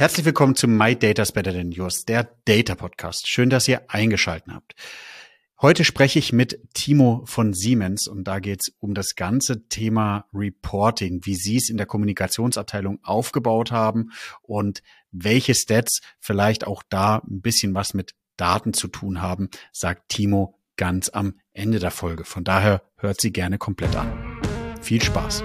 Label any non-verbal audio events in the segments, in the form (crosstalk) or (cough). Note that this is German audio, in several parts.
Herzlich willkommen zu My Data's Better Than Yours, der Data Podcast. Schön, dass ihr eingeschalten habt. Heute spreche ich mit Timo von Siemens und da geht es um das ganze Thema Reporting, wie Sie es in der Kommunikationsabteilung aufgebaut haben und welche Stats vielleicht auch da ein bisschen was mit Daten zu tun haben, sagt Timo ganz am Ende der Folge. Von daher hört sie gerne komplett an. Viel Spaß!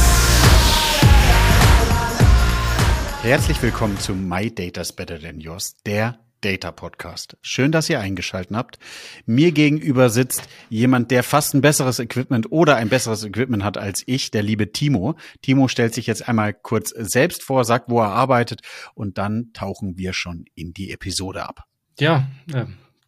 Herzlich willkommen zu My Data's Better Than Yours, der Data Podcast. Schön, dass ihr eingeschaltet habt. Mir gegenüber sitzt jemand, der fast ein besseres Equipment oder ein besseres Equipment hat als ich, der liebe Timo. Timo stellt sich jetzt einmal kurz selbst vor, sagt, wo er arbeitet und dann tauchen wir schon in die Episode ab. Ja, äh,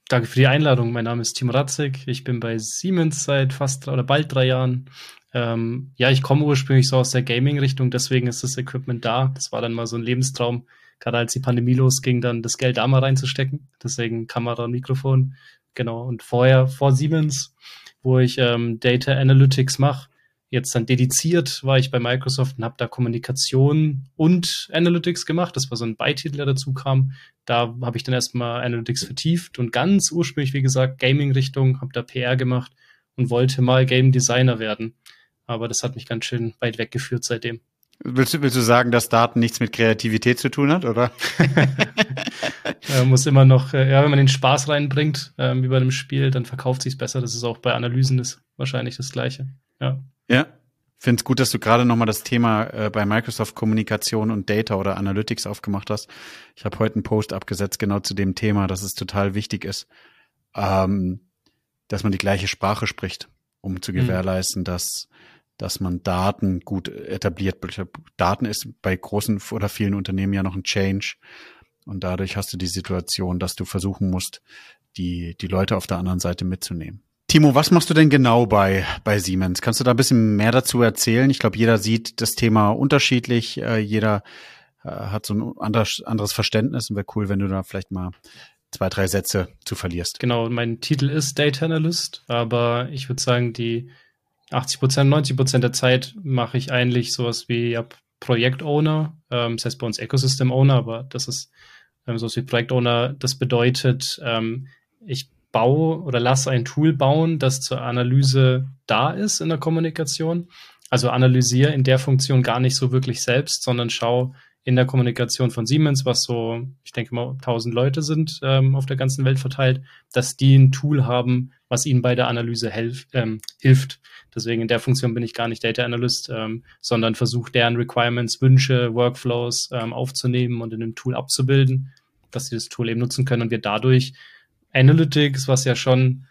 danke für die Einladung. Mein Name ist Timo Ratzig. Ich bin bei Siemens seit fast oder bald drei Jahren ähm, ja, ich komme ursprünglich so aus der Gaming-Richtung, deswegen ist das Equipment da. Das war dann mal so ein Lebenstraum, gerade als die Pandemie losging, dann das Geld da mal reinzustecken. Deswegen Kamera und Mikrofon. Genau. Und vorher, vor Siemens, wo ich ähm, Data Analytics mache, jetzt dann dediziert war ich bei Microsoft und habe da Kommunikation und Analytics gemacht. Das war so ein Beititel, der dazu kam. Da habe ich dann erstmal Analytics vertieft und ganz ursprünglich, wie gesagt, Gaming-Richtung, habe da PR gemacht und wollte mal Game Designer werden. Aber das hat mich ganz schön weit weggeführt seitdem. Willst du, willst du sagen, dass Daten nichts mit Kreativität zu tun hat, oder? (laughs) ja, muss immer noch, äh, ja, wenn man den Spaß reinbringt, ähm, wie bei einem Spiel, dann verkauft sich besser. Das ist auch bei Analysen ist wahrscheinlich das Gleiche. Ja. Ja. Finde es gut, dass du gerade nochmal das Thema äh, bei Microsoft Kommunikation und Data oder Analytics aufgemacht hast. Ich habe heute einen Post abgesetzt genau zu dem Thema, dass es total wichtig ist, ähm, dass man die gleiche Sprache spricht, um zu mhm. gewährleisten, mhm. dass dass man Daten gut etabliert. Daten ist bei großen oder vielen Unternehmen ja noch ein Change. Und dadurch hast du die Situation, dass du versuchen musst, die, die Leute auf der anderen Seite mitzunehmen. Timo, was machst du denn genau bei, bei Siemens? Kannst du da ein bisschen mehr dazu erzählen? Ich glaube, jeder sieht das Thema unterschiedlich. Äh, jeder äh, hat so ein anderes, anderes Verständnis und wäre cool, wenn du da vielleicht mal zwei, drei Sätze zu verlierst. Genau, mein Titel ist Data Analyst, aber ich würde sagen, die 80 Prozent, 90 Prozent der Zeit mache ich eigentlich sowas wie ja, Projekt-Owner, ähm, das heißt bei uns Ecosystem-Owner, aber das ist ähm, sowas wie Projekt-Owner. Das bedeutet, ähm, ich baue oder lasse ein Tool bauen, das zur Analyse da ist in der Kommunikation. Also analysiere in der Funktion gar nicht so wirklich selbst, sondern schaue in der Kommunikation von Siemens, was so, ich denke mal, 1000 Leute sind ähm, auf der ganzen Welt verteilt, dass die ein Tool haben, was ihnen bei der Analyse helf, ähm, hilft. Deswegen in der Funktion bin ich gar nicht Data Analyst, ähm, sondern versuche deren Requirements, Wünsche, Workflows ähm, aufzunehmen und in dem Tool abzubilden, dass sie das Tool eben nutzen können und wir dadurch Analytics, was ja schon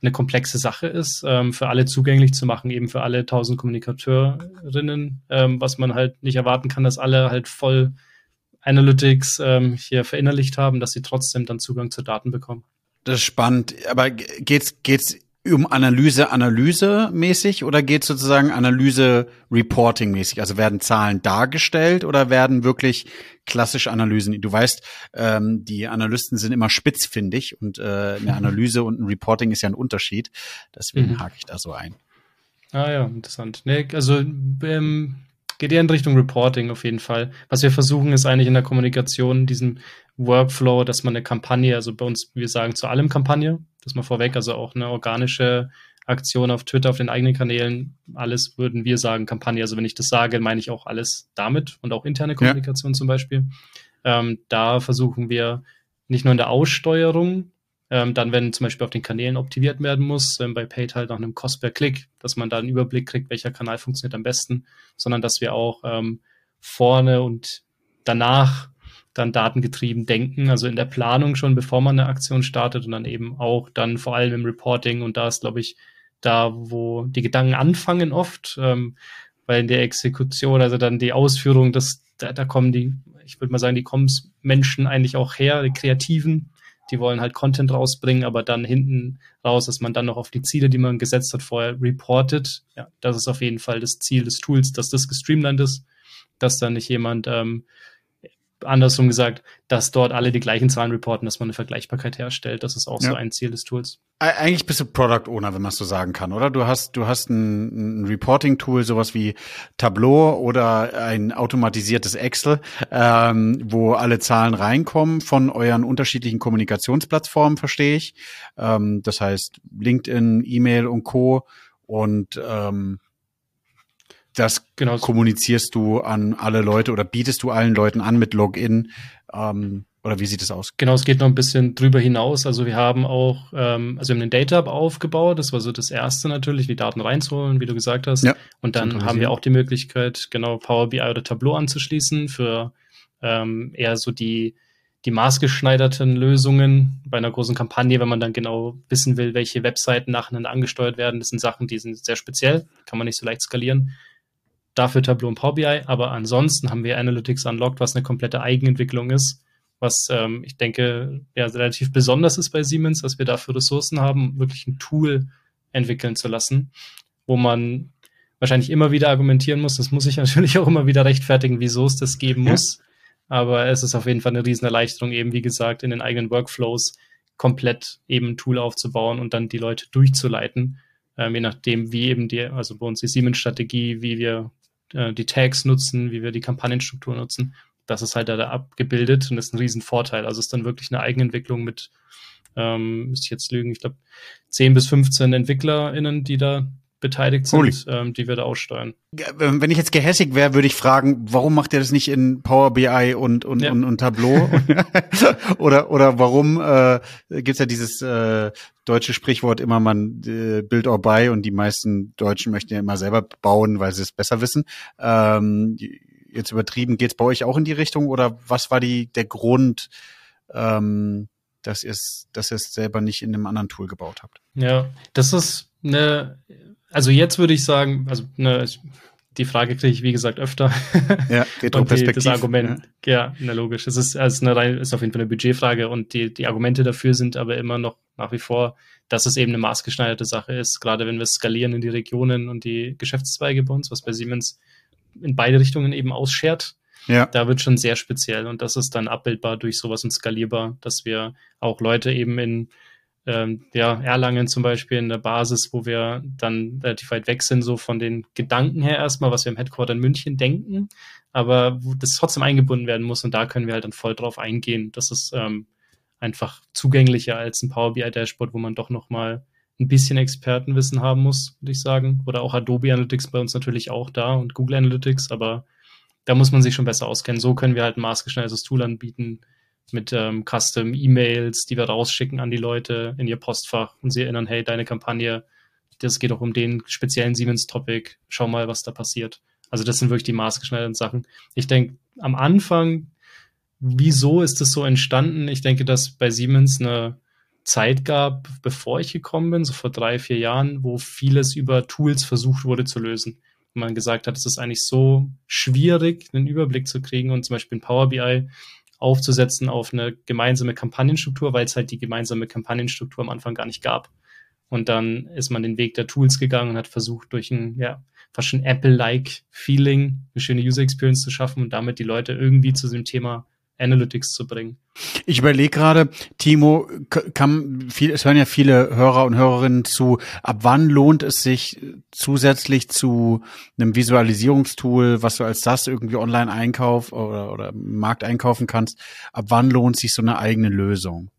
eine komplexe Sache ist, ähm, für alle zugänglich zu machen, eben für alle tausend Kommunikateurinnen, ähm, was man halt nicht erwarten kann, dass alle halt voll Analytics ähm, hier verinnerlicht haben, dass sie trotzdem dann Zugang zu Daten bekommen. Das ist spannend. Aber geht's geht's um Analyse Analyse mäßig oder geht sozusagen Analyse Reporting mäßig? Also werden Zahlen dargestellt oder werden wirklich klassische Analysen? Du weißt, ähm, die Analysten sind immer spitzfindig und äh, eine Analyse und ein Reporting ist ja ein Unterschied. Deswegen mhm. hake ich da so ein. Ah ja, interessant. Nee, also ähm, geht eher in Richtung Reporting auf jeden Fall. Was wir versuchen, ist eigentlich in der Kommunikation diesen Workflow, dass man eine Kampagne, also bei uns, wir sagen zu allem Kampagne, das mal vorweg, also auch eine organische Aktion auf Twitter, auf den eigenen Kanälen, alles würden wir sagen Kampagne. Also wenn ich das sage, meine ich auch alles damit und auch interne Kommunikation ja. zum Beispiel. Ähm, da versuchen wir nicht nur in der Aussteuerung, ähm, dann, wenn zum Beispiel auf den Kanälen optimiert werden muss, ähm, bei Paid halt nach einem Cost per Klick, dass man da einen Überblick kriegt, welcher Kanal funktioniert am besten, sondern dass wir auch ähm, vorne und danach dann datengetrieben denken, also in der Planung schon, bevor man eine Aktion startet und dann eben auch dann vor allem im Reporting und da ist, glaube ich, da, wo die Gedanken anfangen oft, ähm, weil in der Exekution, also dann die Ausführung, das da, da kommen die, ich würde mal sagen, die Comms-Menschen eigentlich auch her, die Kreativen, die wollen halt Content rausbringen, aber dann hinten raus, dass man dann noch auf die Ziele, die man gesetzt hat, vorher reportet. Ja, das ist auf jeden Fall das Ziel des Tools, dass das gestreamlined ist, dass da nicht jemand ähm, andersrum gesagt, dass dort alle die gleichen Zahlen reporten, dass man eine Vergleichbarkeit herstellt. Das ist auch ja. so ein Ziel des Tools. Eigentlich bist du Product Owner, wenn man es so sagen kann, oder? Du hast, du hast ein, ein Reporting-Tool, sowas wie Tableau oder ein automatisiertes Excel, ähm, wo alle Zahlen reinkommen von euren unterschiedlichen Kommunikationsplattformen, verstehe ich. Ähm, das heißt LinkedIn, E-Mail und Co. Und ähm, das genau. kommunizierst du an alle Leute oder bietest du allen Leuten an mit Login? Ähm, oder wie sieht es aus? Genau, es geht noch ein bisschen drüber hinaus. Also wir haben auch, ähm, also wir haben einen Data Hub aufgebaut. Das war so das erste natürlich, die Daten reinzuholen, wie du gesagt hast. Ja, und dann haben wir auch die Möglichkeit, genau Power BI oder Tableau anzuschließen für ähm, eher so die die maßgeschneiderten Lösungen bei einer großen Kampagne, wenn man dann genau wissen will, welche Webseiten nacheinander angesteuert werden. Das sind Sachen, die sind sehr speziell, kann man nicht so leicht skalieren dafür Tableau und Power BI, aber ansonsten haben wir Analytics Unlocked, was eine komplette Eigenentwicklung ist, was ähm, ich denke ja relativ besonders ist bei Siemens, dass wir dafür Ressourcen haben, wirklich ein Tool entwickeln zu lassen, wo man wahrscheinlich immer wieder argumentieren muss. Das muss ich (laughs) natürlich auch immer wieder rechtfertigen, wieso es das geben muss. Ja. Aber es ist auf jeden Fall eine Riesenerleichterung, eben wie gesagt, in den eigenen Workflows komplett eben ein Tool aufzubauen und dann die Leute durchzuleiten, ähm, je nachdem, wie eben die, also bei uns die Siemens-Strategie, wie wir äh, die Tags nutzen, wie wir die Kampagnenstruktur nutzen. Das ist halt da, da abgebildet und ist ein Riesenvorteil. Also es ist dann wirklich eine Eigenentwicklung mit, ähm, müsste ich jetzt lügen, ich glaube 10 bis 15 EntwicklerInnen, die da beteiligt sind, ähm, die wir da aussteuern. Wenn ich jetzt gehässig wäre, würde ich fragen, warum macht ihr das nicht in Power BI und und ja. und, und Tableau? (laughs) oder oder warum äh, gibt's ja dieses äh, deutsche Sprichwort immer man äh, build or buy und die meisten Deutschen möchten ja immer selber bauen, weil sie es besser wissen. Ähm, jetzt übertrieben, geht's bei euch auch in die Richtung oder was war die der Grund? Ähm, dass ihr es dass ihr es selber nicht in einem anderen Tool gebaut habt. Ja, das ist eine also jetzt würde ich sagen, also ne, die Frage kriege ich, wie gesagt, öfter. (laughs) Ja, Retroperspektiv. das Argument, ja, ja na, logisch. Es ist, also eine, ist auf jeden Fall eine Budgetfrage und die, die Argumente dafür sind aber immer noch nach wie vor, dass es eben eine maßgeschneiderte Sache ist, gerade wenn wir skalieren in die Regionen und die Geschäftszweige bei uns, was bei Siemens in beide Richtungen eben ausschert. Ja. Da wird schon sehr speziell und das ist dann abbildbar durch sowas und skalierbar, dass wir auch Leute eben in ähm, ja, Erlangen zum Beispiel in der Basis, wo wir dann relativ weit weg sind, so von den Gedanken her erstmal, was wir im Headquarter in München denken, aber wo das trotzdem eingebunden werden muss und da können wir halt dann voll drauf eingehen. Das ist ähm, einfach zugänglicher als ein Power BI Dashboard, wo man doch nochmal ein bisschen Expertenwissen haben muss, würde ich sagen. Oder auch Adobe Analytics bei uns natürlich auch da und Google Analytics, aber da muss man sich schon besser auskennen. So können wir halt ein maßgeschneidertes Tool anbieten, mit ähm, Custom-E-Mails, die wir rausschicken an die Leute in ihr Postfach und sie erinnern, hey, deine Kampagne, das geht auch um den speziellen Siemens-Topic, schau mal, was da passiert. Also das sind wirklich die maßgeschneiderten Sachen. Ich denke, am Anfang, wieso ist das so entstanden? Ich denke, dass bei Siemens eine Zeit gab, bevor ich gekommen bin, so vor drei, vier Jahren, wo vieles über Tools versucht wurde zu lösen. Und man gesagt hat, es ist eigentlich so schwierig, einen Überblick zu kriegen und zum Beispiel in Power BI aufzusetzen auf eine gemeinsame Kampagnenstruktur, weil es halt die gemeinsame Kampagnenstruktur am Anfang gar nicht gab. Und dann ist man den Weg der Tools gegangen und hat versucht, durch ein, ja, fast schon Apple-like Feeling eine schöne User Experience zu schaffen und damit die Leute irgendwie zu dem Thema Analytics zu bringen. Ich überlege gerade, Timo, kann viel, es hören ja viele Hörer und Hörerinnen zu, ab wann lohnt es sich zusätzlich zu einem Visualisierungstool, was du als das irgendwie online einkauf oder, oder Markt einkaufen kannst, ab wann lohnt sich so eine eigene Lösung?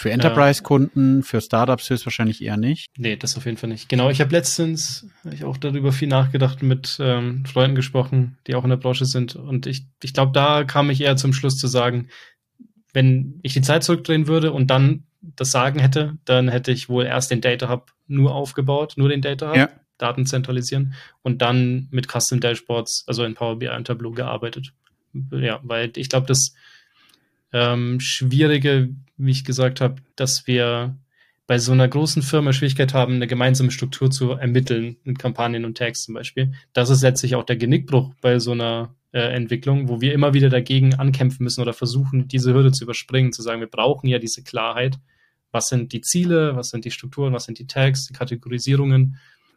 Für Enterprise-Kunden, für Startups höchstwahrscheinlich eher nicht. Nee, das auf jeden Fall nicht. Genau, ich habe letztens hab ich auch darüber viel nachgedacht, mit ähm, Freunden gesprochen, die auch in der Branche sind. Und ich, ich glaube, da kam ich eher zum Schluss zu sagen, wenn ich die Zeit zurückdrehen würde und dann das Sagen hätte, dann hätte ich wohl erst den Data Hub nur aufgebaut, nur den Data Hub, ja. Daten zentralisieren und dann mit Custom Dashboards, also in Power BI und Tableau gearbeitet. Ja, weil ich glaube, das ähm, Schwierige, wie ich gesagt habe, dass wir bei so einer großen Firma Schwierigkeit haben, eine gemeinsame Struktur zu ermitteln, in Kampagnen und Tags zum Beispiel. Das ist letztlich auch der Genickbruch bei so einer äh, Entwicklung, wo wir immer wieder dagegen ankämpfen müssen oder versuchen, diese Hürde zu überspringen, zu sagen, wir brauchen ja diese Klarheit. Was sind die Ziele, was sind die Strukturen, was sind die Tags, die Kategorisierungen,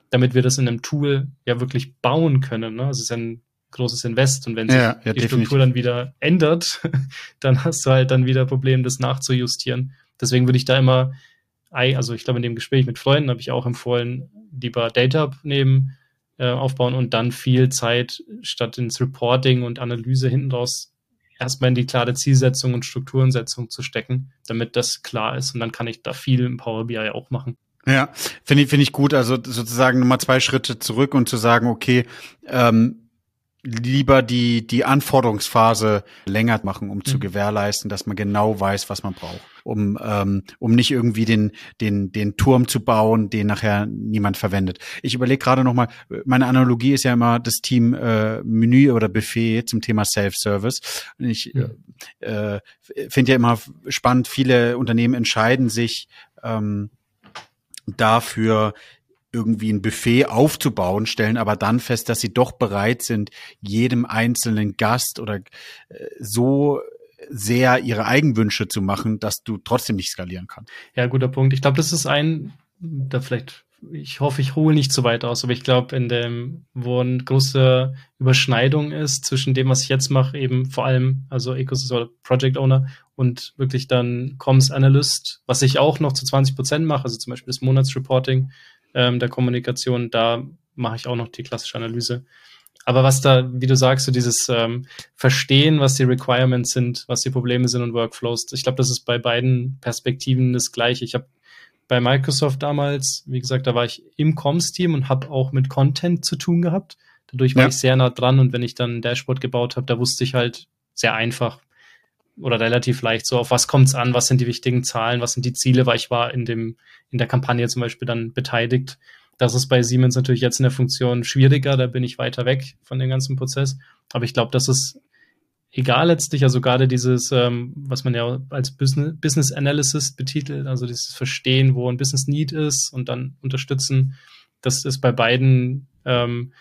damit wir das in einem Tool ja wirklich bauen können. Ne? Es ist ein großes Invest und wenn sich ja, ja, die definitiv. Struktur dann wieder ändert, (laughs) dann hast du halt dann wieder Problem, das nachzujustieren. Deswegen würde ich da immer, also ich glaube, in dem Gespräch mit Freunden habe ich auch empfohlen, lieber Data nehmen, äh, aufbauen und dann viel Zeit statt ins Reporting und Analyse hinten raus erstmal in die klare Zielsetzung und Strukturensetzung zu stecken, damit das klar ist. Und dann kann ich da viel im Power BI auch machen. Ja, finde ich, finde ich gut. Also sozusagen nochmal zwei Schritte zurück und zu sagen, okay, ähm, lieber die, die Anforderungsphase länger machen, um mhm. zu gewährleisten, dass man genau weiß, was man braucht. Um, ähm, um nicht irgendwie den, den, den Turm zu bauen, den nachher niemand verwendet. Ich überlege gerade nochmal, meine Analogie ist ja immer das Team äh, Menü oder Buffet zum Thema Self-Service. Ich ja. äh, finde ja immer spannend, viele Unternehmen entscheiden sich ähm, dafür, irgendwie ein Buffet aufzubauen, stellen aber dann fest, dass sie doch bereit sind, jedem einzelnen Gast oder äh, so sehr ihre Eigenwünsche zu machen, dass du trotzdem nicht skalieren kannst. Ja, guter Punkt. Ich glaube, das ist ein, da vielleicht, ich hoffe, ich hole nicht zu weit aus, aber ich glaube, in dem, wo eine große Überschneidung ist zwischen dem, was ich jetzt mache, eben vor allem, also Ecosystem Project Owner und wirklich dann Comms Analyst, was ich auch noch zu 20 Prozent mache, also zum Beispiel das Monatsreporting, ähm, der Kommunikation. Da mache ich auch noch die klassische Analyse. Aber was da, wie du sagst, so dieses ähm, Verstehen, was die Requirements sind, was die Probleme sind und Workflows, ich glaube, das ist bei beiden Perspektiven das Gleiche. Ich habe bei Microsoft damals, wie gesagt, da war ich im Comms-Team und habe auch mit Content zu tun gehabt. Dadurch war ja. ich sehr nah dran und wenn ich dann ein Dashboard gebaut habe, da wusste ich halt sehr einfach oder relativ leicht so, auf was kommt es an, was sind die wichtigen Zahlen, was sind die Ziele, weil ich war in dem in der Kampagne zum Beispiel dann beteiligt. Das ist bei Siemens natürlich jetzt in der Funktion schwieriger, da bin ich weiter weg von dem ganzen Prozess. Aber ich glaube, das ist egal letztlich, also gerade dieses, ähm, was man ja als Business, Business Analysis betitelt, also dieses Verstehen, wo ein Business Need ist und dann unterstützen, das ist bei beiden ähm,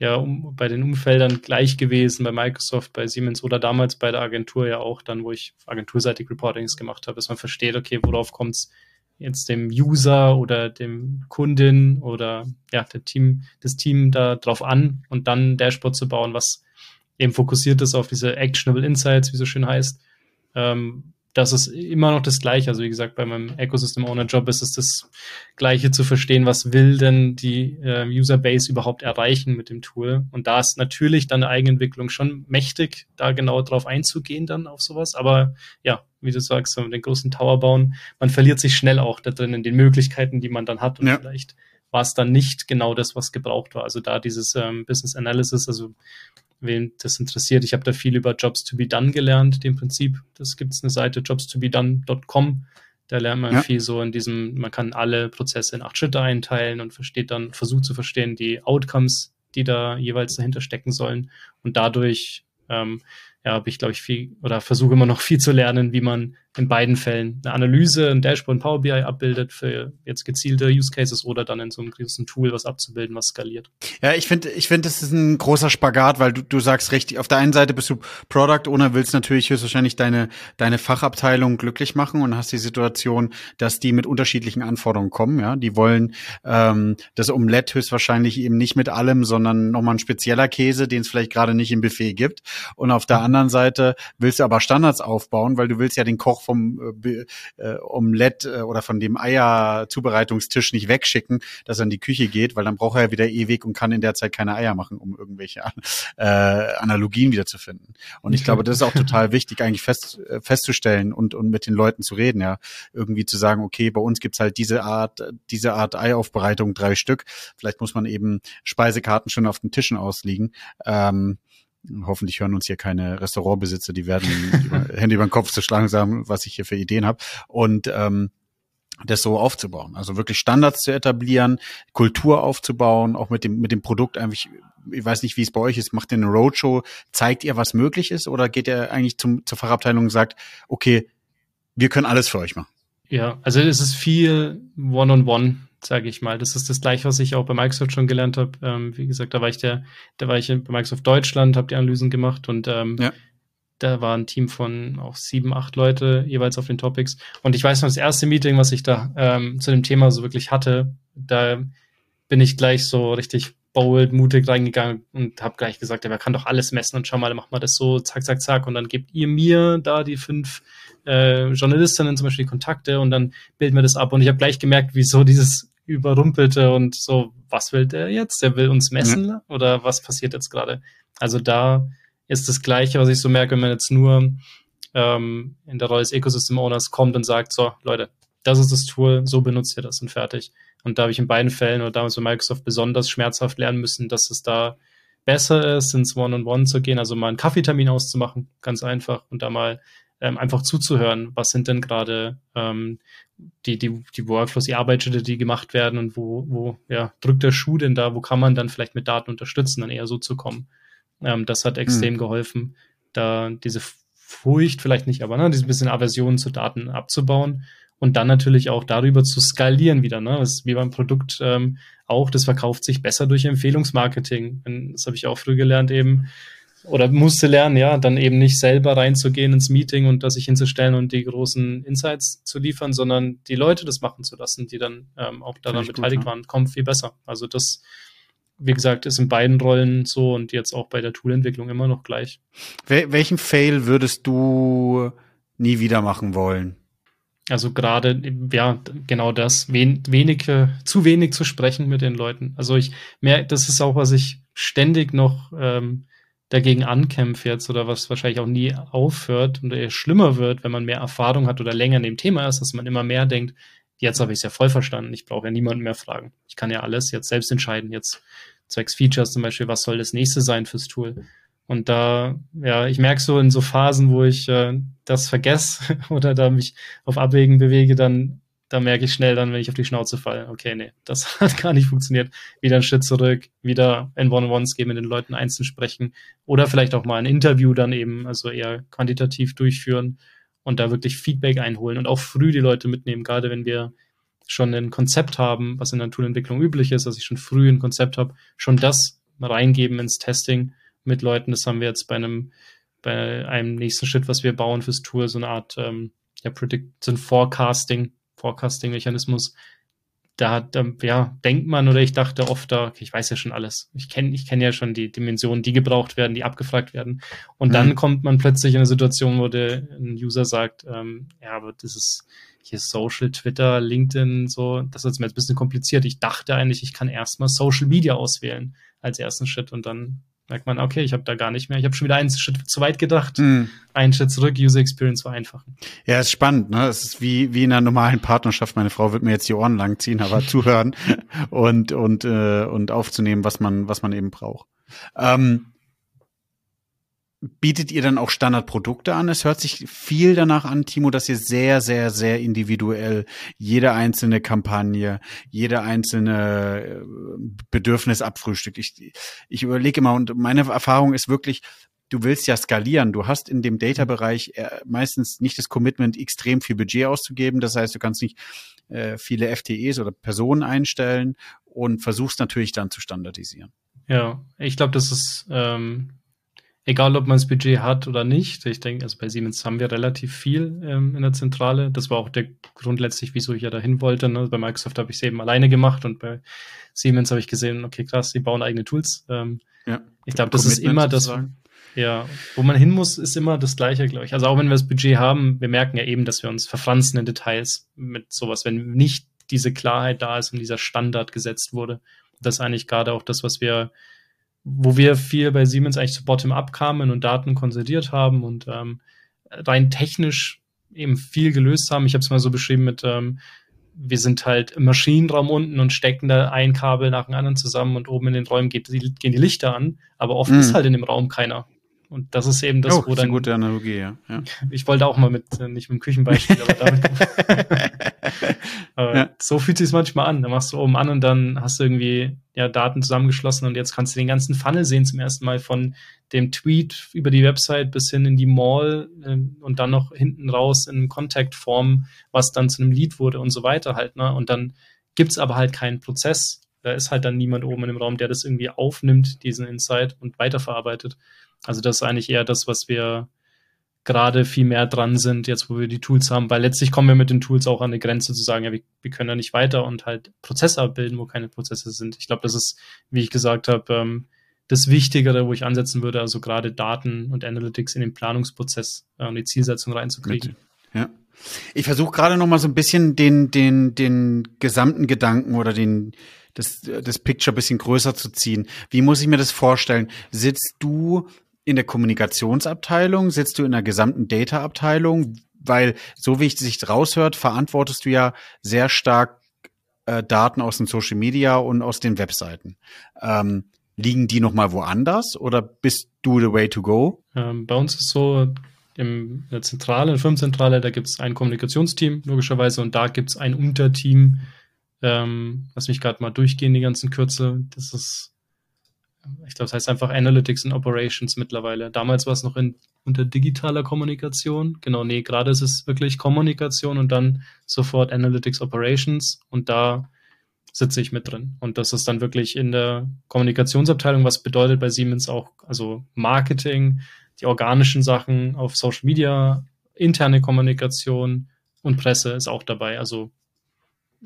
ja um, bei den Umfeldern gleich gewesen, bei Microsoft, bei Siemens oder damals bei der Agentur ja auch, dann wo ich agenturseitig Reportings gemacht habe, dass man versteht, okay, worauf kommt es jetzt dem User oder dem Kundin oder ja, der Team, das Team da drauf an und dann ein Dashboard zu bauen, was eben fokussiert ist auf diese Actionable Insights, wie so schön heißt. Ähm, das ist immer noch das Gleiche. Also wie gesagt, bei meinem Ecosystem Owner Job ist es das Gleiche zu verstehen, was will denn die äh, User Base überhaupt erreichen mit dem Tool. Und da ist natürlich dann eine Eigenentwicklung schon mächtig, da genau drauf einzugehen dann auf sowas. Aber ja, wie du sagst, so den großen Tower bauen, man verliert sich schnell auch da drin in den Möglichkeiten, die man dann hat. Und ja. vielleicht war es dann nicht genau das, was gebraucht war. Also da dieses ähm, Business Analysis, also wen das interessiert. Ich habe da viel über Jobs to be done gelernt, dem Prinzip. Das gibt es eine Seite jobstobedone.com. Da lernt man ja. viel so in diesem, man kann alle Prozesse in acht Schritte einteilen und versteht dann, versucht zu verstehen, die Outcomes, die da jeweils dahinter stecken sollen. Und dadurch ähm, ja, habe ich, glaube ich, viel oder versuche immer noch viel zu lernen, wie man in beiden Fällen eine Analyse, ein Dashboard, ein Power BI abbildet für jetzt gezielte Use Cases oder dann in so einem großen Tool was abzubilden, was skaliert. Ja, ich finde, ich finde, das ist ein großer Spagat, weil du, du sagst richtig, auf der einen Seite bist du Product Owner, willst natürlich höchstwahrscheinlich deine, deine Fachabteilung glücklich machen und hast die Situation, dass die mit unterschiedlichen Anforderungen kommen, ja. Die wollen ähm, das Omelette höchstwahrscheinlich eben nicht mit allem, sondern nochmal ein spezieller Käse, den es vielleicht gerade nicht im Buffet gibt. Und auf der anderen Seite willst du aber Standards aufbauen, weil du willst ja den Koch auch vom äh, äh, Omelette äh, oder von dem Eierzubereitungstisch nicht wegschicken, dass er in die Küche geht, weil dann braucht er ja wieder ewig und kann in der Zeit keine Eier machen, um irgendwelche äh, Analogien wiederzufinden. Und ich glaube, das ist auch total wichtig, eigentlich fest, äh, festzustellen und, und mit den Leuten zu reden, ja. Irgendwie zu sagen, okay, bei uns gibt's halt diese Art, diese Art Eiaufbereitung, drei Stück. Vielleicht muss man eben Speisekarten schon auf den Tischen ausliegen. Ähm, Hoffentlich hören uns hier keine Restaurantbesitzer, die werden über, (laughs) Hände über den Kopf zu schlagen sagen, was ich hier für Ideen habe. Und ähm, das so aufzubauen. Also wirklich Standards zu etablieren, Kultur aufzubauen, auch mit dem, mit dem Produkt eigentlich, ich weiß nicht, wie es bei euch ist, macht ihr eine Roadshow, zeigt ihr, was möglich ist, oder geht ihr eigentlich zum, zur Fachabteilung und sagt, okay, wir können alles für euch machen? Ja, also es ist viel One-on-One. -on -one sage ich mal. Das ist das gleiche, was ich auch bei Microsoft schon gelernt habe. Ähm, wie gesagt, da war ich der, da war ich bei Microsoft Deutschland, habe die Analysen gemacht und ähm, ja. da war ein Team von auch sieben, acht Leute jeweils auf den Topics. Und ich weiß noch, das erste Meeting, was ich da ähm, zu dem Thema so wirklich hatte, da bin ich gleich so richtig bold, mutig reingegangen und habe gleich gesagt, ja, wer kann doch alles messen und schau mal, mach mal das so, zack, zack, zack und dann gebt ihr mir da die fünf äh, Journalistinnen zum Beispiel die Kontakte und dann bilden wir das ab und ich habe gleich gemerkt, wieso dieses überrumpelte und so, was will der jetzt? Der will uns messen mhm. oder was passiert jetzt gerade? Also da ist das Gleiche, was ich so merke, wenn man jetzt nur ähm, in der Rolle des Ecosystem Owners kommt und sagt, so, Leute, das ist das Tool, so benutzt ihr das und fertig. Und da habe ich in beiden Fällen oder damals bei Microsoft besonders schmerzhaft lernen müssen, dass es da besser ist, ins One-on-One zu gehen, also mal einen Kaffeetermin auszumachen, ganz einfach, und da mal ähm, einfach zuzuhören, was sind denn gerade ähm, die, die, die Workflows, die Arbeitsschritte, die gemacht werden und wo, wo ja, drückt der Schuh denn da, wo kann man dann vielleicht mit Daten unterstützen, dann eher so zu kommen. Ähm, das hat extrem hm. geholfen, da diese Furcht vielleicht nicht, aber ne, diese bisschen Aversion zu Daten abzubauen und dann natürlich auch darüber zu skalieren wieder. Ne? Das ist wie beim Produkt ähm, auch, das verkauft sich besser durch Empfehlungsmarketing. Das habe ich auch früh gelernt eben oder musste lernen, ja, dann eben nicht selber reinzugehen ins Meeting und da sich hinzustellen und die großen Insights zu liefern, sondern die Leute das machen zu lassen, die dann ähm, auch daran beteiligt gut, ja. waren, kommt viel besser. Also das, wie gesagt, ist in beiden Rollen so und jetzt auch bei der Toolentwicklung immer noch gleich. Wel welchen Fail würdest du nie wieder machen wollen? Also gerade, ja, genau das, wen, wenige, zu wenig zu sprechen mit den Leuten. Also ich mehr, das ist auch, was ich ständig noch ähm, dagegen ankämpfe jetzt oder was wahrscheinlich auch nie aufhört und eher schlimmer wird, wenn man mehr Erfahrung hat oder länger in dem Thema ist, dass man immer mehr denkt, jetzt habe ich es ja voll verstanden, ich brauche ja niemanden mehr fragen. Ich kann ja alles jetzt selbst entscheiden, jetzt zwecks Features zum Beispiel, was soll das nächste sein fürs Tool. Und da, ja, ich merke so in so Phasen, wo ich äh, das vergesse (laughs) oder da mich auf Abwägen bewege, dann da merke ich schnell dann, wenn ich auf die Schnauze falle, okay, nee, das (laughs) hat gar nicht funktioniert. Wieder einen Schritt zurück, wieder in One-on-Ones gehen, mit den Leuten einzeln sprechen oder vielleicht auch mal ein Interview dann eben, also eher quantitativ durchführen und da wirklich Feedback einholen und auch früh die Leute mitnehmen, gerade wenn wir schon ein Konzept haben, was in der Toolentwicklung üblich ist, dass ich schon früh ein Konzept habe, schon das reingeben ins Testing mit Leuten. Das haben wir jetzt bei einem, bei einem nächsten Schritt, was wir bauen fürs Tool, so eine Art ähm, ja, Predict, so ein Forecasting, Forecasting-Mechanismus. Da hat, ähm, ja, denkt man oder ich dachte oft, da, okay, ich weiß ja schon alles. Ich kenne ich kenn ja schon die Dimensionen, die gebraucht werden, die abgefragt werden. Und mhm. dann kommt man plötzlich in eine Situation, wo der ein User sagt, ähm, ja, aber das ist hier Social, Twitter, LinkedIn, so, das ist mir jetzt ein bisschen kompliziert. Ich dachte eigentlich, ich kann erstmal Social Media auswählen als ersten Schritt und dann merkt man, okay, ich habe da gar nicht mehr, ich habe schon wieder einen Schritt zu weit gedacht, mm. einen Schritt zurück, User Experience vereinfachen. Ja, ist spannend, ne? Es ist wie wie in einer normalen Partnerschaft. Meine Frau wird mir jetzt die Ohren lang ziehen, aber (laughs) zuhören und und äh, und aufzunehmen, was man was man eben braucht. Ähm, bietet ihr dann auch Standardprodukte an? Es hört sich viel danach an, Timo, dass ihr sehr, sehr, sehr individuell jede einzelne Kampagne, jede einzelne äh, Bedürfnis abfrühstückt. Ich, ich überlege immer und meine Erfahrung ist wirklich, du willst ja skalieren. Du hast in dem Data-Bereich äh, meistens nicht das Commitment, extrem viel Budget auszugeben. Das heißt, du kannst nicht äh, viele FTEs oder Personen einstellen und versuchst natürlich dann zu standardisieren. Ja, ich glaube, das ist ähm, egal ob man das Budget hat oder nicht. Ich denke, also bei Siemens haben wir relativ viel ähm, in der Zentrale. Das war auch der Grund letztlich, wieso ich ja dahin wollte. Ne? Bei Microsoft habe ich es eben alleine gemacht und bei Siemens habe ich gesehen, okay, krass, die bauen eigene Tools. Ähm, ja. Ich glaube, das ist immer das. Ja, wo man hin muss, ist immer das Gleiche, glaube ich. Also auch wenn wir das Budget haben, wir merken ja eben, dass wir uns verfranzen in Details mit sowas, wenn nicht diese Klarheit da ist und dieser Standard gesetzt wurde. Das ist eigentlich gerade auch das, was wir wo wir viel bei Siemens eigentlich zu Bottom-up kamen und Daten konsolidiert haben und ähm, rein technisch eben viel gelöst haben. Ich habe es mal so beschrieben mit, ähm, wir sind halt im Maschinenraum unten und stecken da ein Kabel nach dem anderen zusammen und oben in den Räumen geht, gehen die Lichter an, aber oft mm. ist halt in dem Raum keiner. Und das ist eben das, oh, wo dann. Eine gute Analogie, ja. ja. (laughs) Ich wollte auch mal mit, äh, nicht mit dem Küchenbeispiel, aber damit. (laughs) (laughs) aber ja. So fühlt sich manchmal an. Da machst du oben an und dann hast du irgendwie ja Daten zusammengeschlossen und jetzt kannst du den ganzen Funnel sehen zum ersten Mal von dem Tweet über die Website bis hin in die Mall äh, und dann noch hinten raus in Contact-Form, was dann zu einem Lead wurde und so weiter halt, ne? Und dann gibt es aber halt keinen Prozess. Da ist halt dann niemand oben in dem Raum, der das irgendwie aufnimmt, diesen Insight und weiterverarbeitet. Also das ist eigentlich eher das, was wir gerade viel mehr dran sind, jetzt wo wir die Tools haben, weil letztlich kommen wir mit den Tools auch an eine Grenze zu sagen, ja, wir, wir können ja nicht weiter und halt Prozesse abbilden, wo keine Prozesse sind. Ich glaube, das ist, wie ich gesagt habe, ähm, das Wichtigere, wo ich ansetzen würde, also gerade Daten und Analytics in den Planungsprozess äh, und die Zielsetzung reinzukriegen. Ja. Ich versuche gerade noch mal so ein bisschen den, den, den gesamten Gedanken oder den, das, das Picture ein bisschen größer zu ziehen. Wie muss ich mir das vorstellen? Sitzt du in der Kommunikationsabteilung? Sitzt du in der gesamten Data-Abteilung? Weil, so wie ich sich raushört, verantwortest du ja sehr stark äh, Daten aus den Social Media und aus den Webseiten. Ähm, liegen die noch mal woanders oder bist du the way to go? Ähm, bei uns ist so, in der Zentrale, in der Firmenzentrale, da gibt es ein Kommunikationsteam, logischerweise, und da gibt es ein Unterteam, ähm, lass mich gerade mal durchgehen, die ganzen Kürze. Das ist, ich glaube, das heißt einfach Analytics and Operations mittlerweile. Damals war es noch in, unter digitaler Kommunikation. Genau, nee, gerade ist es wirklich Kommunikation und dann sofort Analytics Operations und da sitze ich mit drin. Und das ist dann wirklich in der Kommunikationsabteilung, was bedeutet bei Siemens auch, also Marketing, die organischen Sachen auf Social Media, interne Kommunikation und Presse ist auch dabei. Also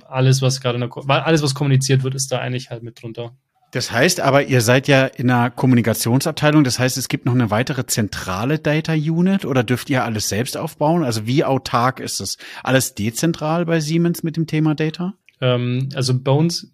alles, was gerade alles, was kommuniziert wird, ist da eigentlich halt mit drunter. Das heißt aber, ihr seid ja in einer Kommunikationsabteilung. Das heißt, es gibt noch eine weitere zentrale Data Unit oder dürft ihr alles selbst aufbauen? Also wie autark ist das? Alles dezentral bei Siemens mit dem Thema Data? Ähm, also bei uns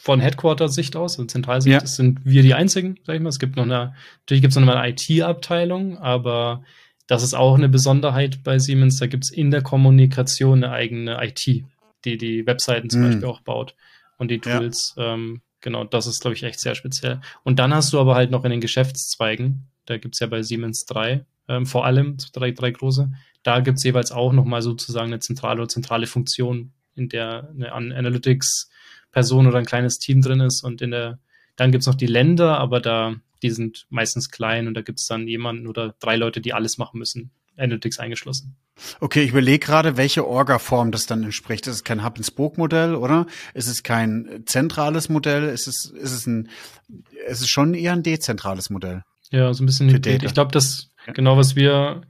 von Headquarter-Sicht aus, also Zentralsicht, ja. sind wir die einzigen, sag ich mal. Es gibt noch eine, natürlich gibt es noch eine IT-Abteilung, aber das ist auch eine Besonderheit bei Siemens. Da gibt es in der Kommunikation eine eigene IT, die die Webseiten zum mhm. Beispiel auch baut und die Tools. Ja. Ähm, genau, das ist, glaube ich, echt sehr speziell. Und dann hast du aber halt noch in den Geschäftszweigen, da gibt es ja bei Siemens drei, ähm, vor allem drei, drei große, da gibt es jeweils auch nochmal sozusagen eine zentrale oder zentrale Funktion, in der eine Analytics-Person oder ein kleines Team drin ist und in der, dann gibt es noch die Länder, aber da, die sind meistens klein und da gibt es dann jemanden oder drei Leute, die alles machen müssen, Analytics eingeschlossen. Okay, ich überlege gerade, welche Orga-Form das dann entspricht. Ist es kein Hub-and-Spoke-Modell, oder? Ist es kein zentrales Modell? Ist es, ist es ein, ist es schon eher ein dezentrales Modell? Ja, so ein bisschen. Ich glaube, das genau, was wir,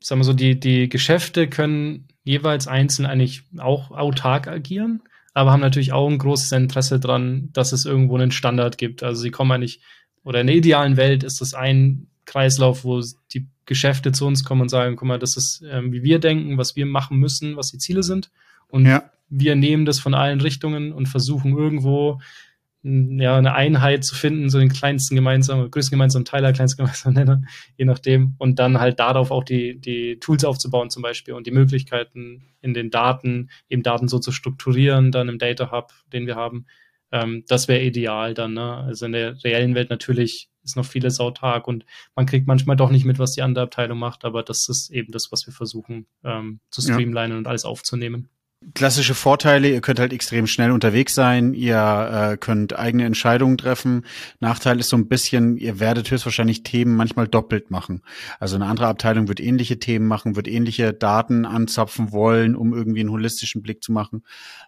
sagen wir so, die, die Geschäfte können jeweils einzeln eigentlich auch autark agieren, aber haben natürlich auch ein großes Interesse dran, dass es irgendwo einen Standard gibt. Also sie kommen eigentlich, oder in der idealen Welt ist das ein Kreislauf, wo die Geschäfte zu uns kommen und sagen, guck mal, das ist, ähm, wie wir denken, was wir machen müssen, was die Ziele sind. Und ja. wir nehmen das von allen Richtungen und versuchen irgendwo ja, eine Einheit zu finden, so den kleinsten gemeinsamen, größten gemeinsamen Teiler, kleinsten (laughs) gemeinsamen Nenner, je nachdem. Und dann halt darauf auch die, die Tools aufzubauen zum Beispiel und die Möglichkeiten in den Daten, eben Daten so zu strukturieren, dann im Data Hub, den wir haben. Ähm, das wäre ideal dann. Ne? Also in der reellen Welt natürlich ist noch vieles autark und man kriegt manchmal doch nicht mit, was die andere Abteilung macht, aber das ist eben das, was wir versuchen ähm, zu streamlinen ja. und alles aufzunehmen klassische Vorteile, ihr könnt halt extrem schnell unterwegs sein, ihr äh, könnt eigene Entscheidungen treffen. Nachteil ist so ein bisschen, ihr werdet höchstwahrscheinlich Themen manchmal doppelt machen. Also eine andere Abteilung wird ähnliche Themen machen, wird ähnliche Daten anzapfen wollen, um irgendwie einen holistischen Blick zu machen.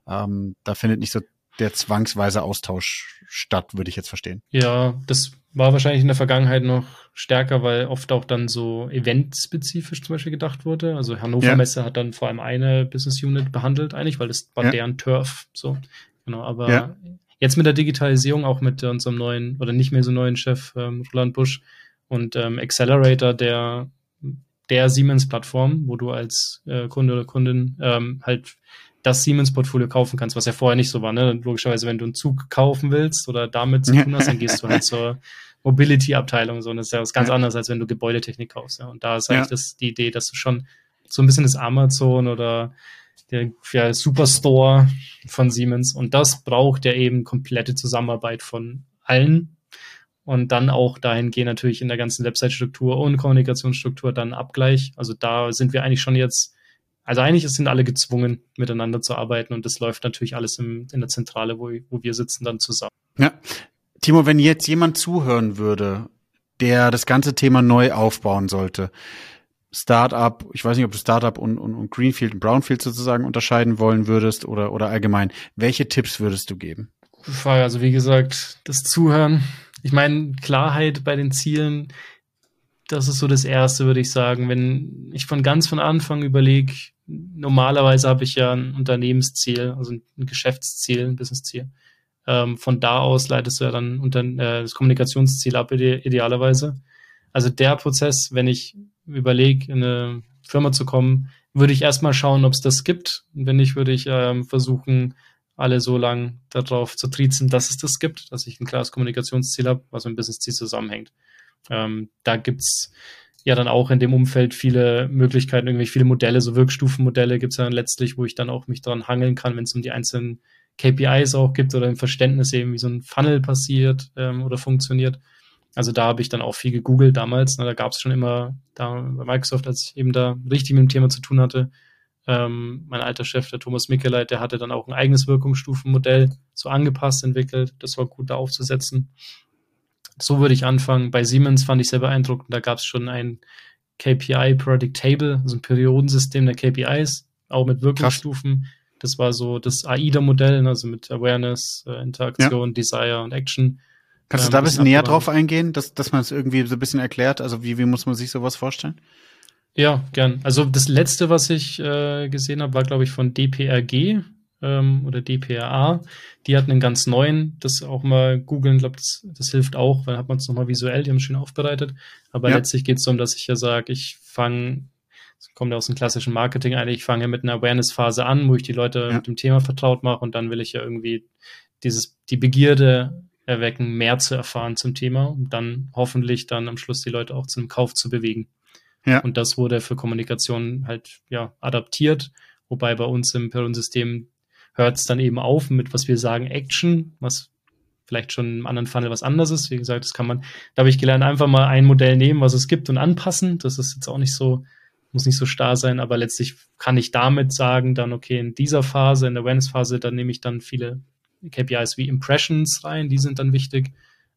Ähm, da findet nicht so der zwangsweise Austausch statt, würde ich jetzt verstehen. Ja, das war wahrscheinlich in der Vergangenheit noch stärker, weil oft auch dann so eventspezifisch zum Beispiel gedacht wurde. Also Hannover ja. Messe hat dann vor allem eine Business Unit behandelt eigentlich, weil das war ja. deren Turf. So, genau. Aber ja. jetzt mit der Digitalisierung, auch mit unserem neuen oder nicht mehr so neuen Chef ähm, Roland Busch und ähm, Accelerator, der der Siemens-Plattform, wo du als äh, Kunde oder Kundin ähm, halt das Siemens-Portfolio kaufen kannst, was ja vorher nicht so war. Ne? Logischerweise, wenn du einen Zug kaufen willst oder damit zu tun hast, dann gehst du halt (laughs) zur Mobility-Abteilung. So. Und das ist ja was ganz ja. anderes, als wenn du Gebäudetechnik kaufst. Ja. Und da ist eigentlich ja. das, die Idee, dass du schon so ein bisschen das Amazon oder der ja, Superstore von Siemens und das braucht ja eben komplette Zusammenarbeit von allen und dann auch dahingehend natürlich in der ganzen Website-Struktur und Kommunikationsstruktur dann Abgleich. Also da sind wir eigentlich schon jetzt also eigentlich sind alle gezwungen, miteinander zu arbeiten und das läuft natürlich alles im, in der Zentrale, wo, wo wir sitzen, dann zusammen. Ja. Timo, wenn jetzt jemand zuhören würde, der das ganze Thema neu aufbauen sollte, Startup, ich weiß nicht, ob du Startup und, und, und Greenfield und Brownfield sozusagen unterscheiden wollen würdest oder, oder allgemein. Welche Tipps würdest du geben? Frage, also wie gesagt, das Zuhören. Ich meine, Klarheit bei den Zielen, das ist so das Erste, würde ich sagen. Wenn ich von ganz von Anfang überlege, normalerweise habe ich ja ein Unternehmensziel, also ein Geschäftsziel, ein Businessziel. Ähm, von da aus leitest du ja dann unter, äh, das Kommunikationsziel ab, ide idealerweise. Also der Prozess, wenn ich überlege, in eine Firma zu kommen, würde ich erstmal schauen, ob es das gibt. Und wenn nicht, würde ich ähm, versuchen, alle so lang darauf zu triezen, dass es das gibt, dass ich ein klares Kommunikationsziel habe, was mit dem Businessziel zusammenhängt. Ähm, da gibt's ja dann auch in dem Umfeld viele Möglichkeiten, irgendwie viele Modelle, so Wirkstufenmodelle gibt's ja dann letztlich, wo ich dann auch mich daran hangeln kann, wenn es um die einzelnen KPIs auch gibt oder im Verständnis eben, wie so ein Funnel passiert ähm, oder funktioniert. Also da habe ich dann auch viel gegoogelt damals. Ne, da gab es schon immer da bei Microsoft, als ich eben da richtig mit dem Thema zu tun hatte. Ähm, mein alter Chef, der Thomas Mickeleit, der hatte dann auch ein eigenes Wirkungsstufenmodell so angepasst entwickelt. Das war gut da aufzusetzen. So würde ich anfangen. Bei Siemens fand ich sehr beeindruckend. Da gab es schon ein KPI Predictable, also ein Periodensystem der KPIs, auch mit Wirkungsstufen. Krass. Das war so das AIDA-Modell, also mit Awareness, äh, Interaktion, ja. Desire und Action. Kannst du ähm, da ein bisschen näher drauf eingehen, dass, dass man es irgendwie so ein bisschen erklärt? Also wie, wie muss man sich sowas vorstellen? Ja, gern. Also das letzte, was ich äh, gesehen habe, war, glaube ich, von DPRG ähm, oder DPRA. Die hatten einen ganz neuen, das auch mal googeln, glaube das, das hilft auch, weil hat man es nochmal visuell, die haben es schön aufbereitet. Aber ja. letztlich geht es darum, dass ich ja sage, ich fange, das kommt ja aus dem klassischen Marketing eigentlich, ich fange mit einer Awareness-Phase an, wo ich die Leute ja. mit dem Thema vertraut mache und dann will ich ja irgendwie dieses, die Begierde erwecken, mehr zu erfahren zum Thema, um dann hoffentlich dann am Schluss die Leute auch zu einem Kauf zu bewegen. Ja. Und das wurde für Kommunikation halt ja adaptiert, wobei bei uns im Periodensystem hört es dann eben auf mit, was wir sagen, Action, was vielleicht schon im anderen Funnel was anderes ist. Wie gesagt, das kann man, da habe ich gelernt, einfach mal ein Modell nehmen, was es gibt und anpassen. Das ist jetzt auch nicht so, muss nicht so starr sein, aber letztlich kann ich damit sagen, dann, okay, in dieser Phase, in der Awareness-Phase, dann nehme ich dann viele KPIs wie Impressions rein, die sind dann wichtig,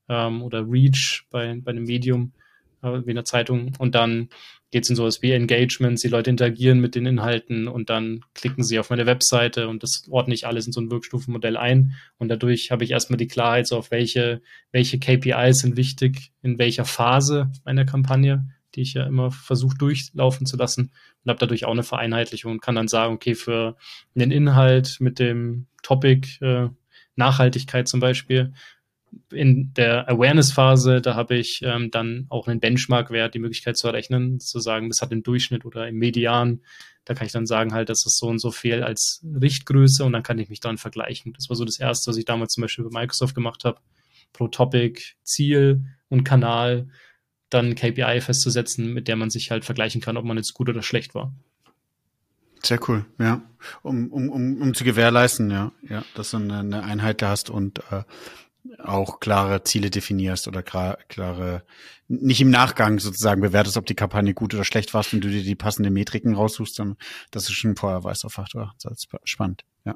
ähm, oder Reach bei, bei einem Medium, äh, wie einer Zeitung, und dann geht es in sowas wie Engagements, die Leute interagieren mit den Inhalten und dann klicken sie auf meine Webseite und das ordne ich alles in so ein Wirkstufenmodell ein. Und dadurch habe ich erstmal die Klarheit, so auf welche, welche KPIs sind wichtig, in welcher Phase meiner Kampagne, die ich ja immer versuche durchlaufen zu lassen und habe dadurch auch eine Vereinheitlichung und kann dann sagen, okay, für einen Inhalt mit dem Topic äh, Nachhaltigkeit zum Beispiel, in der Awareness-Phase, da habe ich ähm, dann auch einen Benchmark-Wert, die Möglichkeit zu errechnen, zu sagen, das hat im Durchschnitt oder im Median. Da kann ich dann sagen, halt, das ist so und so viel als Richtgröße und dann kann ich mich dann vergleichen. Das war so das Erste, was ich damals zum Beispiel bei Microsoft gemacht habe. Pro Topic, Ziel und Kanal, dann KPI festzusetzen, mit der man sich halt vergleichen kann, ob man jetzt gut oder schlecht war. Sehr cool, ja. Um, um, um, um zu gewährleisten, ja, ja, dass du eine, Einheit hast und äh, auch klare Ziele definierst oder klare, nicht im Nachgang sozusagen bewertest, ob die Kampagne gut oder schlecht war und du dir die passenden Metriken raussuchst, dann das ist schon vorher Faktor. Das ist spannend, ja.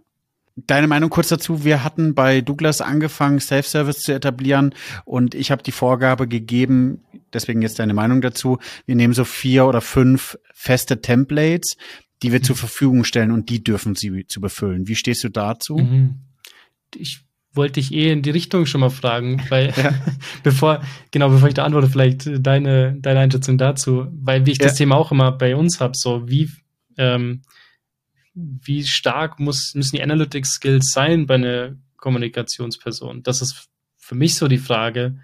Deine Meinung kurz dazu. Wir hatten bei Douglas angefangen, Self-Service zu etablieren und ich habe die Vorgabe gegeben, deswegen jetzt deine Meinung dazu. Wir nehmen so vier oder fünf feste Templates, die wir mhm. zur Verfügung stellen und die dürfen sie zu befüllen. Wie stehst du dazu? Mhm. Ich wollte ich eh in die Richtung schon mal fragen, (laughs) weil ja. (laughs) bevor, genau, bevor ich da antworte, vielleicht deine, deine Einschätzung dazu, weil wie ich ja. das Thema auch immer bei uns habe, so wie, ähm, wie stark muss, müssen die Analytics-Skills sein bei einer Kommunikationsperson? Das ist für mich so die Frage,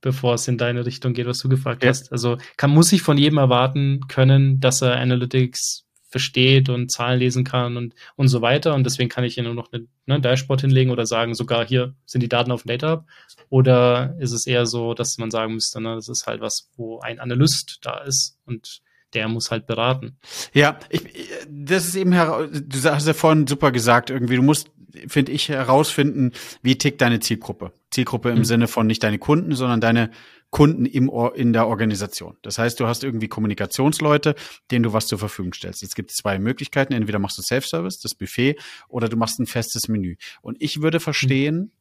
bevor es in deine Richtung geht, was du gefragt ja. hast. Also kann, muss ich von jedem erwarten können, dass er Analytics versteht und Zahlen lesen kann und, und so weiter. Und deswegen kann ich hier nur noch eine, ne, Dashboard hinlegen oder sagen, sogar hier sind die Daten auf dem Data Hub. Oder ist es eher so, dass man sagen müsste, ne, das ist halt was, wo ein Analyst da ist und der muss halt beraten. Ja, ich, das ist eben, du hast ja vorhin super gesagt, irgendwie, du musst, finde ich, herausfinden, wie tickt deine Zielgruppe. Zielgruppe im mhm. Sinne von nicht deine Kunden, sondern deine Kunden im in der Organisation. Das heißt, du hast irgendwie Kommunikationsleute, denen du was zur Verfügung stellst. Jetzt gibt es zwei Möglichkeiten. Entweder machst du Self-Service, das Buffet, oder du machst ein festes Menü. Und ich würde verstehen,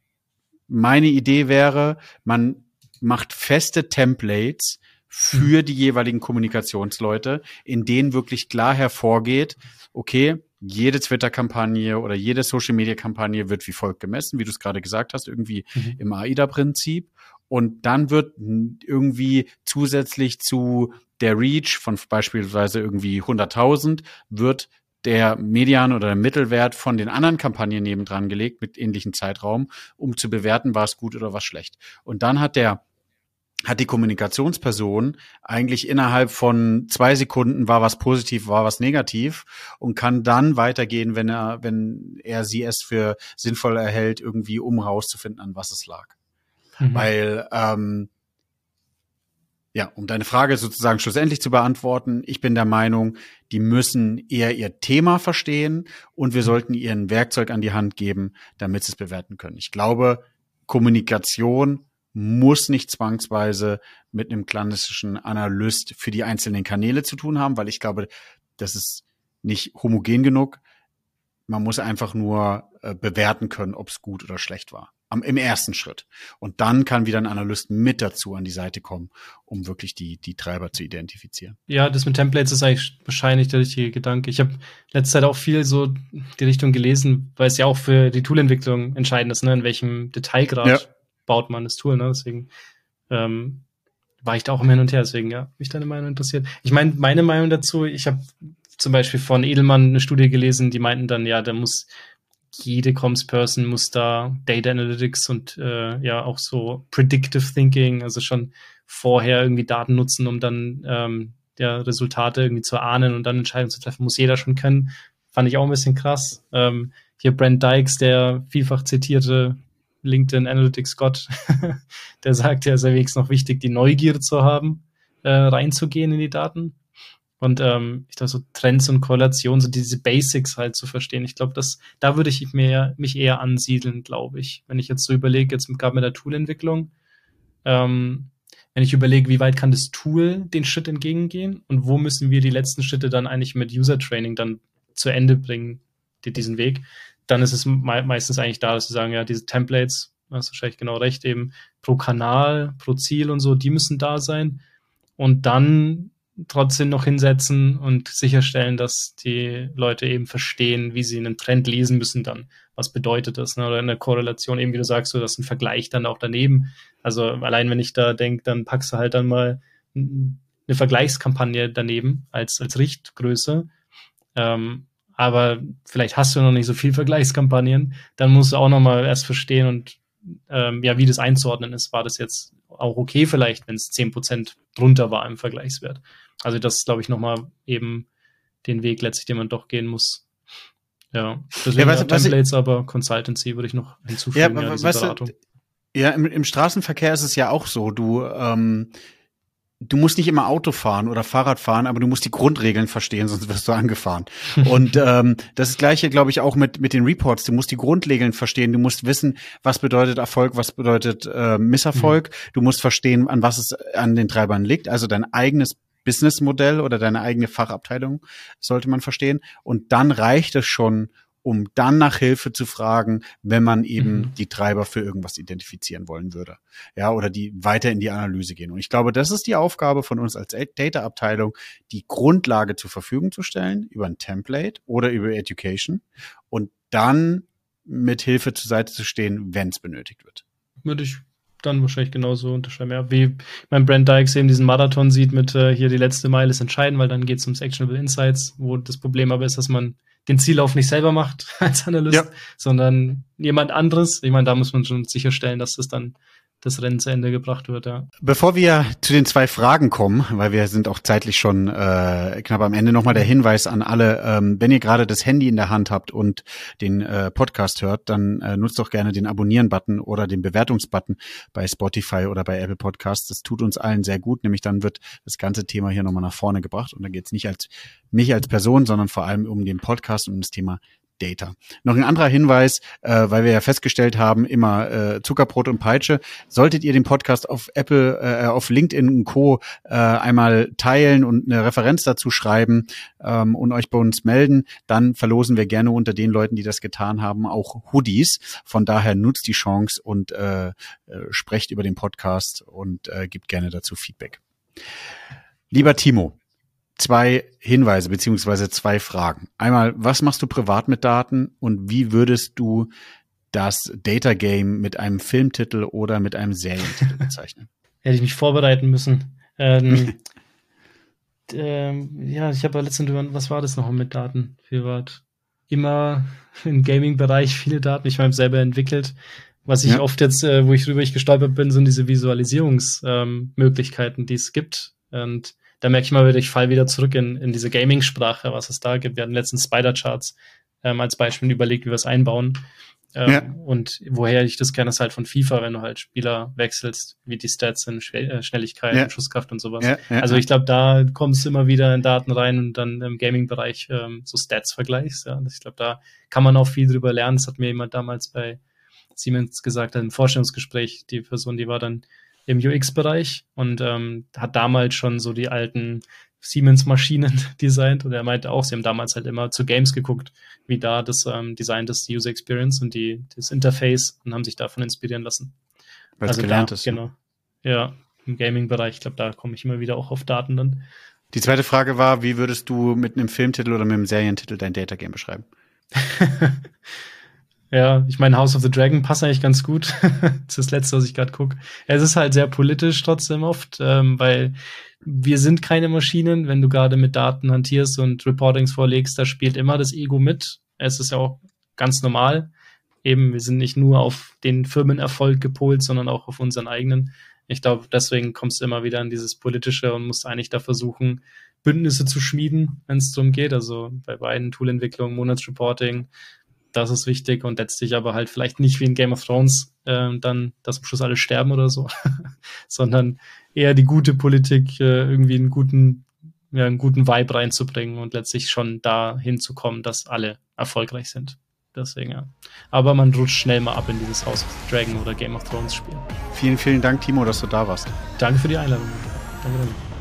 meine Idee wäre, man macht feste Templates für die jeweiligen Kommunikationsleute, in denen wirklich klar hervorgeht, okay, jede Twitter-Kampagne oder jede Social-Media-Kampagne wird wie folgt gemessen, wie du es gerade gesagt hast, irgendwie mhm. im AIDA-Prinzip. Und dann wird irgendwie zusätzlich zu der Reach von beispielsweise irgendwie 100.000 wird der Median oder der Mittelwert von den anderen Kampagnen nebendran gelegt mit ähnlichem Zeitraum, um zu bewerten, war es gut oder was schlecht. Und dann hat der hat die Kommunikationsperson eigentlich innerhalb von zwei Sekunden war was positiv, war was negativ und kann dann weitergehen, wenn er, wenn er sie es für sinnvoll erhält, irgendwie um rauszufinden, an was es lag. Mhm. Weil, ähm, ja, um deine Frage sozusagen schlussendlich zu beantworten, ich bin der Meinung, die müssen eher ihr Thema verstehen und wir sollten ihr ein Werkzeug an die Hand geben, damit sie es bewerten können. Ich glaube, Kommunikation muss nicht zwangsweise mit einem klassischen Analyst für die einzelnen Kanäle zu tun haben, weil ich glaube, das ist nicht homogen genug. Man muss einfach nur äh, bewerten können, ob es gut oder schlecht war. Am, Im ersten Schritt. Und dann kann wieder ein Analyst mit dazu an die Seite kommen, um wirklich die, die Treiber zu identifizieren. Ja, das mit Templates ist eigentlich wahrscheinlich der richtige Gedanke. Ich habe letzte Zeit auch viel so die Richtung gelesen, weil es ja auch für die Toolentwicklung entscheidend ist, ne, in welchem Detailgrad ja baut man das Tool, ne? Deswegen ähm, war ich da auch immer hin und her, deswegen ja, mich deine Meinung interessiert. Ich meine, meine Meinung dazu, ich habe zum Beispiel von Edelmann eine Studie gelesen, die meinten dann, ja, da muss jede Comms-Person muss da Data Analytics und äh, ja auch so Predictive Thinking, also schon vorher irgendwie Daten nutzen, um dann ähm, ja, Resultate irgendwie zu ahnen und dann Entscheidungen zu treffen, muss jeder schon können. Fand ich auch ein bisschen krass. Ähm, hier Brent Dykes, der vielfach zitierte LinkedIn Analytics Gott, (laughs) der sagt ja, ist wenigstens noch wichtig, die Neugier zu haben, äh, reinzugehen in die Daten. Und ähm, ich glaube, so Trends und Korrelationen, so diese Basics halt zu verstehen. Ich glaube, da würde ich mehr, mich eher ansiedeln, glaube ich. Wenn ich jetzt so überlege, jetzt gerade mit der Toolentwicklung, ähm, wenn ich überlege, wie weit kann das Tool den Schritt entgegengehen und wo müssen wir die letzten Schritte dann eigentlich mit User Training dann zu Ende bringen, die, diesen Weg, dann ist es me meistens eigentlich da, dass sie sagen, ja, diese Templates, du hast wahrscheinlich genau recht, eben pro Kanal, pro Ziel und so, die müssen da sein. Und dann trotzdem noch hinsetzen und sicherstellen, dass die Leute eben verstehen, wie sie einen Trend lesen müssen dann. Was bedeutet das? Ne? Oder eine Korrelation, eben wie du sagst, so dass ein Vergleich dann auch daneben. Also allein wenn ich da denke, dann packst du halt dann mal eine Vergleichskampagne daneben als, als Richtgröße. Ähm, aber vielleicht hast du noch nicht so viel Vergleichskampagnen, dann musst du auch noch mal erst verstehen und ähm, ja, wie das einzuordnen ist. War das jetzt auch okay vielleicht, wenn es 10% drunter war im Vergleichswert? Also das ist, glaube ich, noch mal eben den Weg letztlich, den man doch gehen muss. Ja, deswegen ja, was, ja, Templates, ich, aber Consultancy würde ich noch hinzufügen, ja, ja. Du, ja, im, im Straßenverkehr ist es ja auch so. Du ähm, du musst nicht immer Auto fahren oder Fahrrad fahren, aber du musst die Grundregeln verstehen, sonst wirst du angefahren. (laughs) und ähm, das ist gleiche, glaube ich, auch mit mit den Reports. Du musst die Grundregeln verstehen. Du musst wissen, was bedeutet Erfolg, was bedeutet äh, Misserfolg. Mhm. Du musst verstehen, an was es an den Treibern liegt. Also dein eigenes Businessmodell oder deine eigene Fachabteilung sollte man verstehen. Und dann reicht es schon, um dann nach Hilfe zu fragen, wenn man eben mhm. die Treiber für irgendwas identifizieren wollen würde. Ja, oder die weiter in die Analyse gehen. Und ich glaube, das ist die Aufgabe von uns als Data-Abteilung, die Grundlage zur Verfügung zu stellen über ein Template oder über Education und dann mit Hilfe zur Seite zu stehen, wenn es benötigt wird. Würde ich dann wahrscheinlich genauso unterschreiben. Ja, wie mein Brand Dykes eben diesen Marathon sieht mit äh, hier die letzte Meile ist entscheidend, weil dann geht es ums Actionable Insights, wo das Problem aber ist, dass man den Ziellauf nicht selber macht (laughs) als Analyst, ja. sondern jemand anderes. Ich meine, da muss man schon sicherstellen, dass das dann das Rennen zu Ende gebracht wird, ja. Bevor wir zu den zwei Fragen kommen, weil wir sind auch zeitlich schon äh, knapp am Ende, nochmal der Hinweis an alle, ähm, wenn ihr gerade das Handy in der Hand habt und den äh, Podcast hört, dann äh, nutzt doch gerne den Abonnieren-Button oder den Bewertungs-Button bei Spotify oder bei Apple Podcasts. Das tut uns allen sehr gut, nämlich dann wird das ganze Thema hier nochmal nach vorne gebracht und dann geht es nicht als mich als Person, sondern vor allem um den Podcast und das Thema Data. Noch ein anderer Hinweis, äh, weil wir ja festgestellt haben, immer äh, Zuckerbrot und Peitsche. Solltet ihr den Podcast auf Apple, äh, auf LinkedIn und Co. Äh, einmal teilen und eine Referenz dazu schreiben ähm, und euch bei uns melden, dann verlosen wir gerne unter den Leuten, die das getan haben, auch Hoodies. Von daher nutzt die Chance und äh, äh, sprecht über den Podcast und äh, gibt gerne dazu Feedback. Lieber Timo, zwei Hinweise beziehungsweise zwei Fragen. Einmal, was machst du privat mit Daten und wie würdest du das Data Game mit einem Filmtitel oder mit einem Serientitel bezeichnen? (laughs) Hätte ich mich vorbereiten müssen. Ähm, (laughs) ähm, ja, ich habe ja letztens, was war das noch mit Daten? Privat. Immer im Gaming-Bereich viele Daten. Ich habe selber entwickelt. Was ich ja. oft jetzt, äh, wo ich drüber ich gestolpert bin, sind diese Visualisierungsmöglichkeiten, ähm, die es gibt. Und da merke ich mal wieder, ich fall wieder zurück in, in diese Gaming-Sprache, was es da gibt. Wir hatten letztens Spider-Charts ähm, als Beispiel überlegt, wie wir es einbauen. Ähm, ja. Und woher ich das kenne, ist halt von FIFA, wenn du halt Spieler wechselst, wie die Stats sind, äh, Schnelligkeit, ja. Schusskraft und sowas. Ja, also ich glaube, da kommst du immer wieder in Daten rein und dann im Gaming-Bereich ähm, so Stats vergleichst. Ja. Ich glaube, da kann man auch viel drüber lernen. Das hat mir jemand damals bei Siemens gesagt, ein Vorstellungsgespräch, die Person, die war dann im UX-Bereich und ähm, hat damals schon so die alten Siemens-Maschinen (laughs) designt und er meinte auch, sie haben damals halt immer zu Games geguckt, wie da das ähm, Design des User Experience und die, das Interface und haben sich davon inspirieren lassen. Weil also gelernt da, ist. Genau. Ja, im Gaming-Bereich, ich glaube, da komme ich immer wieder auch auf Daten dann. Die zweite Frage war, wie würdest du mit einem Filmtitel oder mit einem Serientitel dein Data Game beschreiben? (laughs) Ja, ich meine, House of the Dragon passt eigentlich ganz gut. (laughs) das ist das letzte, was ich gerade gucke. Es ist halt sehr politisch trotzdem oft, ähm, weil wir sind keine Maschinen. Wenn du gerade mit Daten hantierst und Reportings vorlegst, da spielt immer das Ego mit. Es ist ja auch ganz normal. Eben, wir sind nicht nur auf den Firmenerfolg gepolt, sondern auch auf unseren eigenen. Ich glaube, deswegen kommst du immer wieder in dieses Politische und musst eigentlich da versuchen, Bündnisse zu schmieden, wenn es darum geht. Also bei beiden Toolentwicklungen, Monatsreporting, das ist wichtig und letztlich aber halt vielleicht nicht wie in Game of Thrones äh, dann, dass am Schluss alle sterben oder so, (laughs) sondern eher die gute Politik äh, irgendwie einen guten, ja, einen guten Vibe reinzubringen und letztlich schon da hinzukommen, dass alle erfolgreich sind. Deswegen, ja. Aber man rutscht schnell mal ab in dieses House of the Dragon oder Game of Thrones Spiel. Vielen, vielen Dank, Timo, dass du da warst. Danke für die Einladung. Danke, danke.